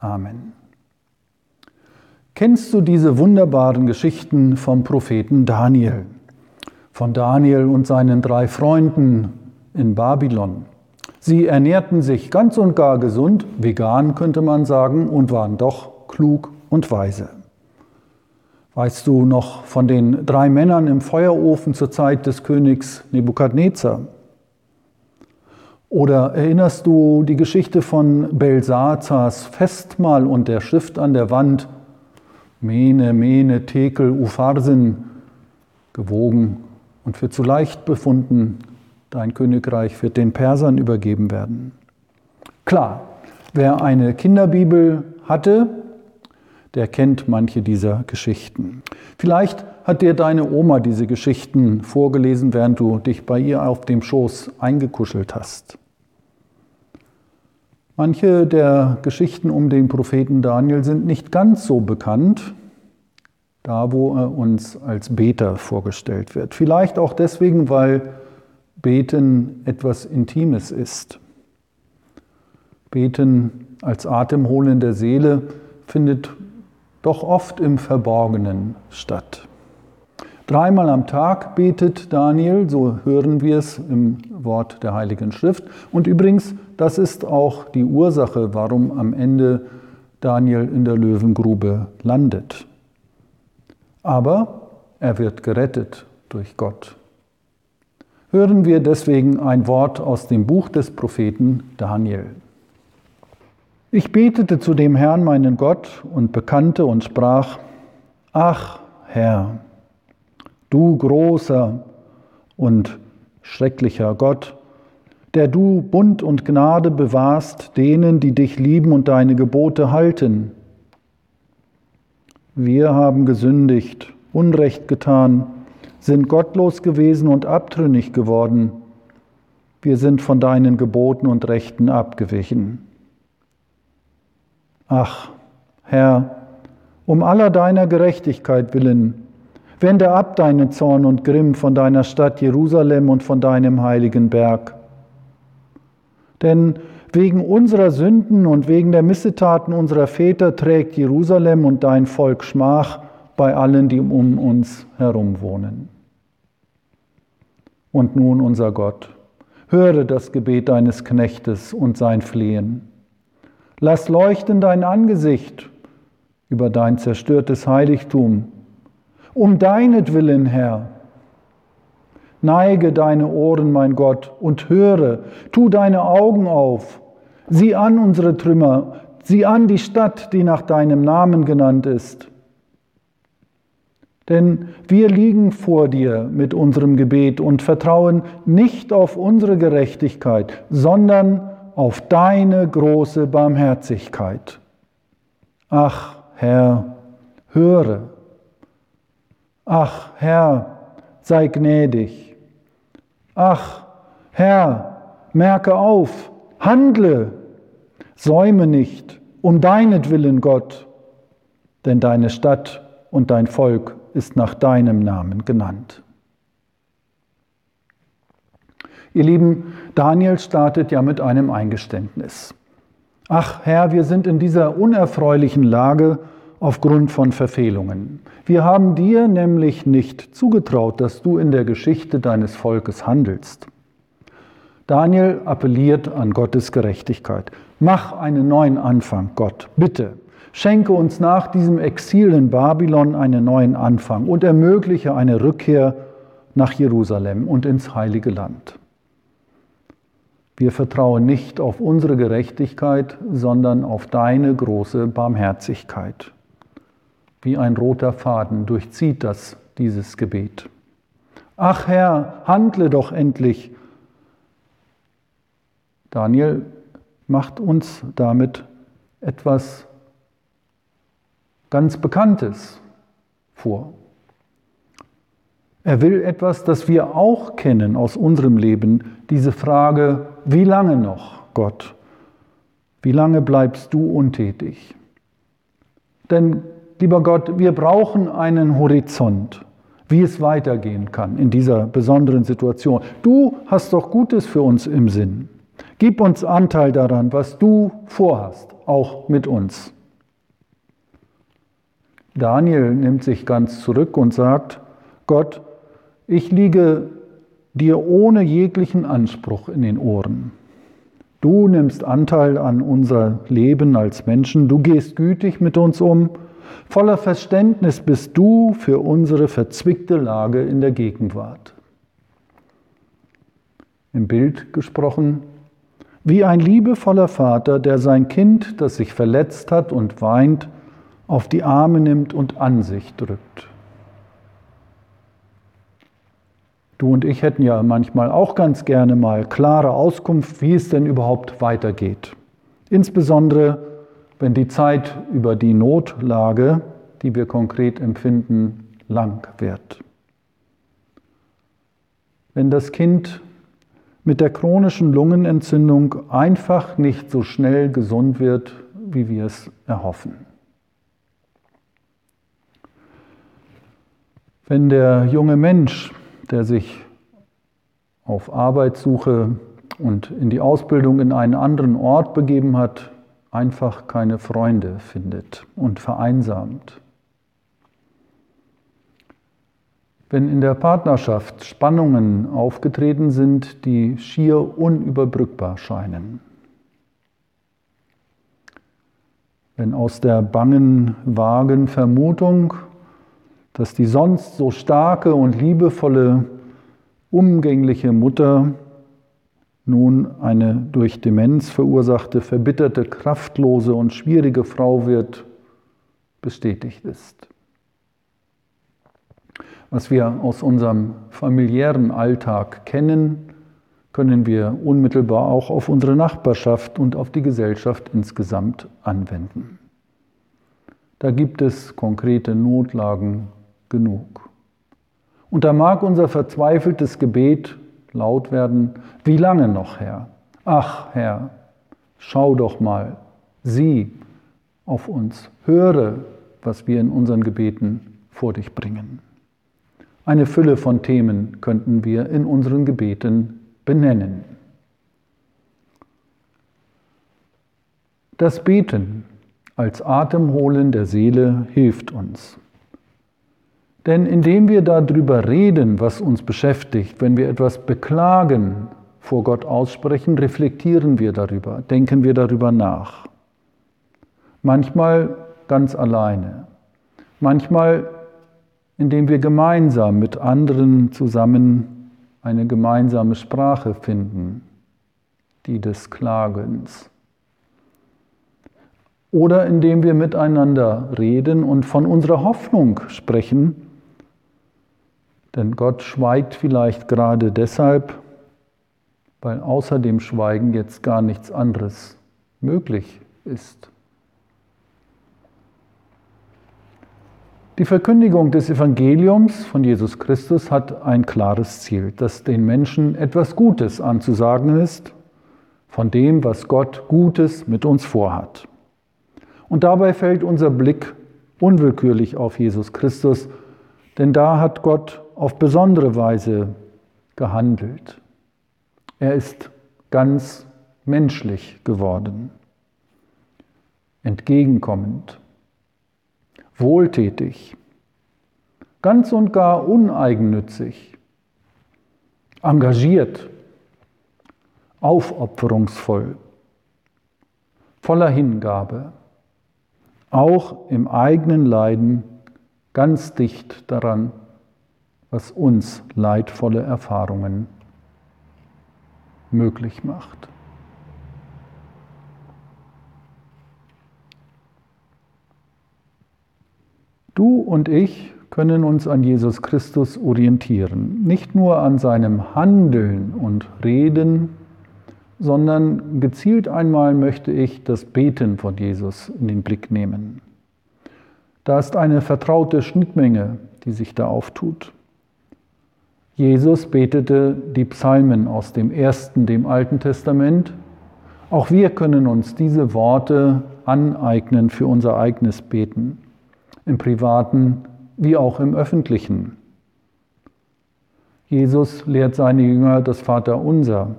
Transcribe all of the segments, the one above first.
Amen. Kennst du diese wunderbaren Geschichten vom Propheten Daniel? Von Daniel und seinen drei Freunden in Babylon. Sie ernährten sich ganz und gar gesund, vegan könnte man sagen, und waren doch klug und weise. Weißt du noch von den drei Männern im Feuerofen zur Zeit des Königs Nebukadnezar? Oder erinnerst du die Geschichte von Belsazars Festmahl und der Schrift an der Wand? Mene, Mene, Tekel, Upharsin, gewogen und für zu leicht befunden, dein Königreich wird den Persern übergeben werden. Klar, wer eine Kinderbibel hatte, der kennt manche dieser Geschichten. Vielleicht hat dir deine Oma diese Geschichten vorgelesen, während du dich bei ihr auf dem Schoß eingekuschelt hast. Manche der Geschichten um den Propheten Daniel sind nicht ganz so bekannt, da wo er uns als Beter vorgestellt wird. Vielleicht auch deswegen, weil Beten etwas Intimes ist. Beten als Atemholen der Seele findet doch oft im Verborgenen statt. Dreimal am Tag betet Daniel, so hören wir es im Wort der Heiligen Schrift. Und übrigens, das ist auch die Ursache, warum am Ende Daniel in der Löwengrube landet. Aber er wird gerettet durch Gott. Hören wir deswegen ein Wort aus dem Buch des Propheten Daniel. Ich betete zu dem Herrn meinen Gott und bekannte und sprach, Ach Herr, du großer und schrecklicher Gott, der du Bund und Gnade bewahrst denen, die dich lieben und deine Gebote halten. Wir haben gesündigt, Unrecht getan, sind gottlos gewesen und abtrünnig geworden. Wir sind von deinen Geboten und Rechten abgewichen. Ach, Herr, um aller deiner Gerechtigkeit willen, Wende ab deinen Zorn und Grimm von deiner Stadt Jerusalem und von deinem heiligen Berg. Denn wegen unserer Sünden und wegen der Missetaten unserer Väter trägt Jerusalem und dein Volk Schmach bei allen, die um uns herum wohnen. Und nun, unser Gott, höre das Gebet deines Knechtes und sein Flehen. Lass leuchten dein Angesicht über dein zerstörtes Heiligtum um deinetwillen, Herr. Neige deine Ohren, mein Gott, und höre, tu deine Augen auf, sieh an unsere Trümmer, sieh an die Stadt, die nach deinem Namen genannt ist. Denn wir liegen vor dir mit unserem Gebet und vertrauen nicht auf unsere Gerechtigkeit, sondern auf deine große Barmherzigkeit. Ach, Herr, höre. Ach Herr, sei gnädig. Ach Herr, merke auf, handle, säume nicht, um deinetwillen, Gott, denn deine Stadt und dein Volk ist nach deinem Namen genannt. Ihr Lieben, Daniel startet ja mit einem Eingeständnis. Ach Herr, wir sind in dieser unerfreulichen Lage, aufgrund von Verfehlungen. Wir haben dir nämlich nicht zugetraut, dass du in der Geschichte deines Volkes handelst. Daniel appelliert an Gottes Gerechtigkeit. Mach einen neuen Anfang, Gott, bitte. Schenke uns nach diesem Exil in Babylon einen neuen Anfang und ermögliche eine Rückkehr nach Jerusalem und ins heilige Land. Wir vertrauen nicht auf unsere Gerechtigkeit, sondern auf deine große Barmherzigkeit. Wie ein roter Faden durchzieht das dieses Gebet. Ach Herr, handle doch endlich. Daniel macht uns damit etwas ganz Bekanntes vor. Er will etwas, das wir auch kennen aus unserem Leben, diese Frage, wie lange noch, Gott? Wie lange bleibst du untätig? Denn, lieber Gott, wir brauchen einen Horizont, wie es weitergehen kann in dieser besonderen Situation. Du hast doch Gutes für uns im Sinn. Gib uns Anteil daran, was du vorhast, auch mit uns. Daniel nimmt sich ganz zurück und sagt, Gott, ich liege dir ohne jeglichen Anspruch in den Ohren. Du nimmst Anteil an unser Leben als Menschen, du gehst gütig mit uns um, voller Verständnis bist du für unsere verzwickte Lage in der Gegenwart. Im Bild gesprochen, wie ein liebevoller Vater, der sein Kind, das sich verletzt hat und weint, auf die Arme nimmt und an sich drückt. Du und ich hätten ja manchmal auch ganz gerne mal klare Auskunft, wie es denn überhaupt weitergeht. Insbesondere, wenn die Zeit über die Notlage, die wir konkret empfinden, lang wird. Wenn das Kind mit der chronischen Lungenentzündung einfach nicht so schnell gesund wird, wie wir es erhoffen. Wenn der junge Mensch, der sich auf Arbeitssuche und in die Ausbildung in einen anderen Ort begeben hat, einfach keine Freunde findet und vereinsamt, Wenn in der Partnerschaft Spannungen aufgetreten sind, die schier unüberbrückbar scheinen. Wenn aus der bangen, vagen Vermutung, dass die sonst so starke und liebevolle, umgängliche Mutter nun eine durch Demenz verursachte, verbitterte, kraftlose und schwierige Frau wird, bestätigt ist was wir aus unserem familiären Alltag kennen, können wir unmittelbar auch auf unsere Nachbarschaft und auf die Gesellschaft insgesamt anwenden. Da gibt es konkrete Notlagen genug. Und da mag unser verzweifeltes Gebet laut werden, wie lange noch, Herr? Ach, Herr, schau doch mal, sieh auf uns, höre, was wir in unseren Gebeten vor dich bringen. Eine Fülle von Themen könnten wir in unseren Gebeten benennen. Das Beten als Atemholen der Seele hilft uns. Denn indem wir darüber reden, was uns beschäftigt, wenn wir etwas beklagen, vor Gott aussprechen, reflektieren wir darüber, denken wir darüber nach. Manchmal ganz alleine, manchmal indem wir gemeinsam mit anderen zusammen eine gemeinsame Sprache finden, die des Klagens. Oder indem wir miteinander reden und von unserer Hoffnung sprechen, denn Gott schweigt vielleicht gerade deshalb, weil außer dem Schweigen jetzt gar nichts anderes möglich ist. Die Verkündigung des Evangeliums von Jesus Christus hat ein klares Ziel, dass den Menschen etwas Gutes anzusagen ist von dem, was Gott Gutes mit uns vorhat. Und dabei fällt unser Blick unwillkürlich auf Jesus Christus, denn da hat Gott auf besondere Weise gehandelt. Er ist ganz menschlich geworden, entgegenkommend wohltätig, ganz und gar uneigennützig, engagiert, aufopferungsvoll, voller Hingabe, auch im eigenen Leiden ganz dicht daran, was uns leidvolle Erfahrungen möglich macht. Du und ich können uns an Jesus Christus orientieren, nicht nur an seinem Handeln und Reden, sondern gezielt einmal möchte ich das Beten von Jesus in den Blick nehmen. Da ist eine vertraute Schnittmenge, die sich da auftut. Jesus betete die Psalmen aus dem ersten, dem Alten Testament. Auch wir können uns diese Worte aneignen für unser eigenes Beten, im privaten wie auch im öffentlichen. Jesus lehrt seine Jünger das Vaterunser.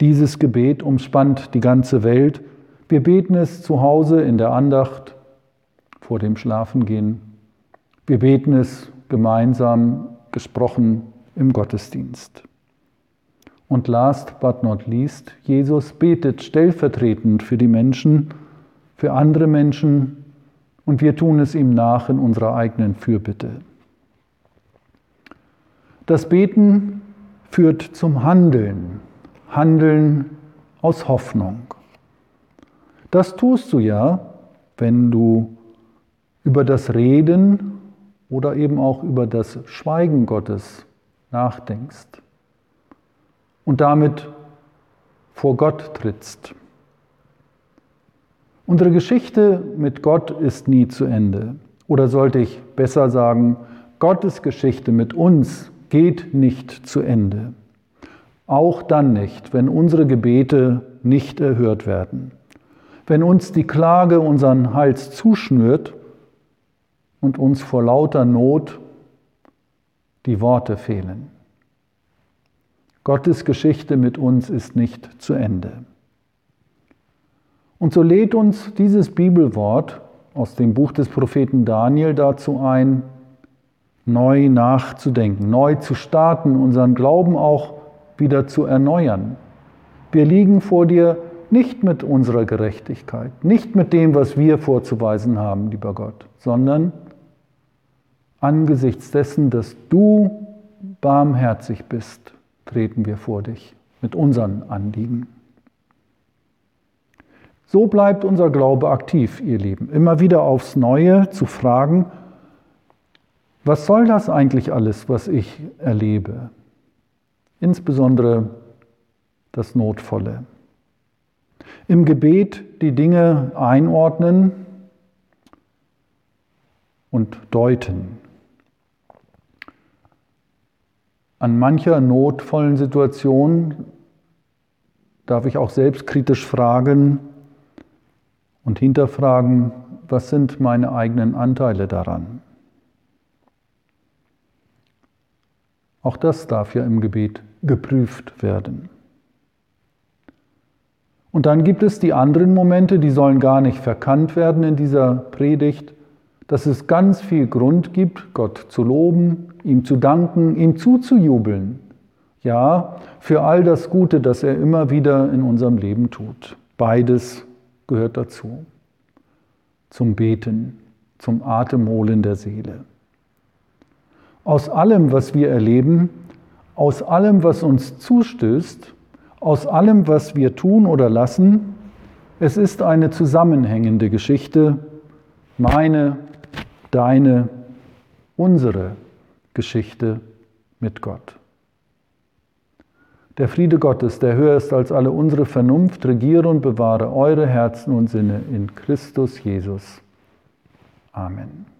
Dieses Gebet umspannt die ganze Welt. Wir beten es zu Hause in der Andacht, vor dem Schlafengehen. Wir beten es gemeinsam gesprochen im Gottesdienst. Und last but not least, Jesus betet stellvertretend für die Menschen, für andere Menschen und wir tun es ihm nach in unserer eigenen Fürbitte. Das Beten führt zum Handeln, Handeln aus Hoffnung. Das tust du ja, wenn du über das Reden oder eben auch über das Schweigen Gottes nachdenkst und damit vor Gott trittst. Unsere Geschichte mit Gott ist nie zu Ende. Oder sollte ich besser sagen, Gottes Geschichte mit uns geht nicht zu Ende. Auch dann nicht, wenn unsere Gebete nicht erhört werden. Wenn uns die Klage unseren Hals zuschnürt und uns vor lauter Not die Worte fehlen. Gottes Geschichte mit uns ist nicht zu Ende. Und so lädt uns dieses Bibelwort aus dem Buch des Propheten Daniel dazu ein, neu nachzudenken, neu zu starten, unseren Glauben auch wieder zu erneuern. Wir liegen vor dir nicht mit unserer Gerechtigkeit, nicht mit dem, was wir vorzuweisen haben, lieber Gott, sondern angesichts dessen, dass du barmherzig bist, treten wir vor dich mit unseren Anliegen. So bleibt unser Glaube aktiv, ihr Lieben, immer wieder aufs Neue zu fragen, was soll das eigentlich alles, was ich erlebe? Insbesondere das Notvolle. Im Gebet die Dinge einordnen und deuten. An mancher notvollen Situation darf ich auch selbstkritisch fragen und hinterfragen, was sind meine eigenen Anteile daran? Auch das darf ja im Gebet geprüft werden. Und dann gibt es die anderen Momente, die sollen gar nicht verkannt werden in dieser Predigt, dass es ganz viel Grund gibt, Gott zu loben, ihm zu danken, ihm zuzujubeln. Ja, für all das Gute, das er immer wieder in unserem Leben tut. Beides gehört dazu. Zum Beten, zum Atemholen der Seele. Aus allem, was wir erleben, aus allem, was uns zustößt, aus allem, was wir tun oder lassen, es ist eine zusammenhängende Geschichte, meine, deine, unsere Geschichte mit Gott. Der Friede Gottes, der höher ist als alle unsere Vernunft, regiere und bewahre eure Herzen und Sinne in Christus Jesus. Amen.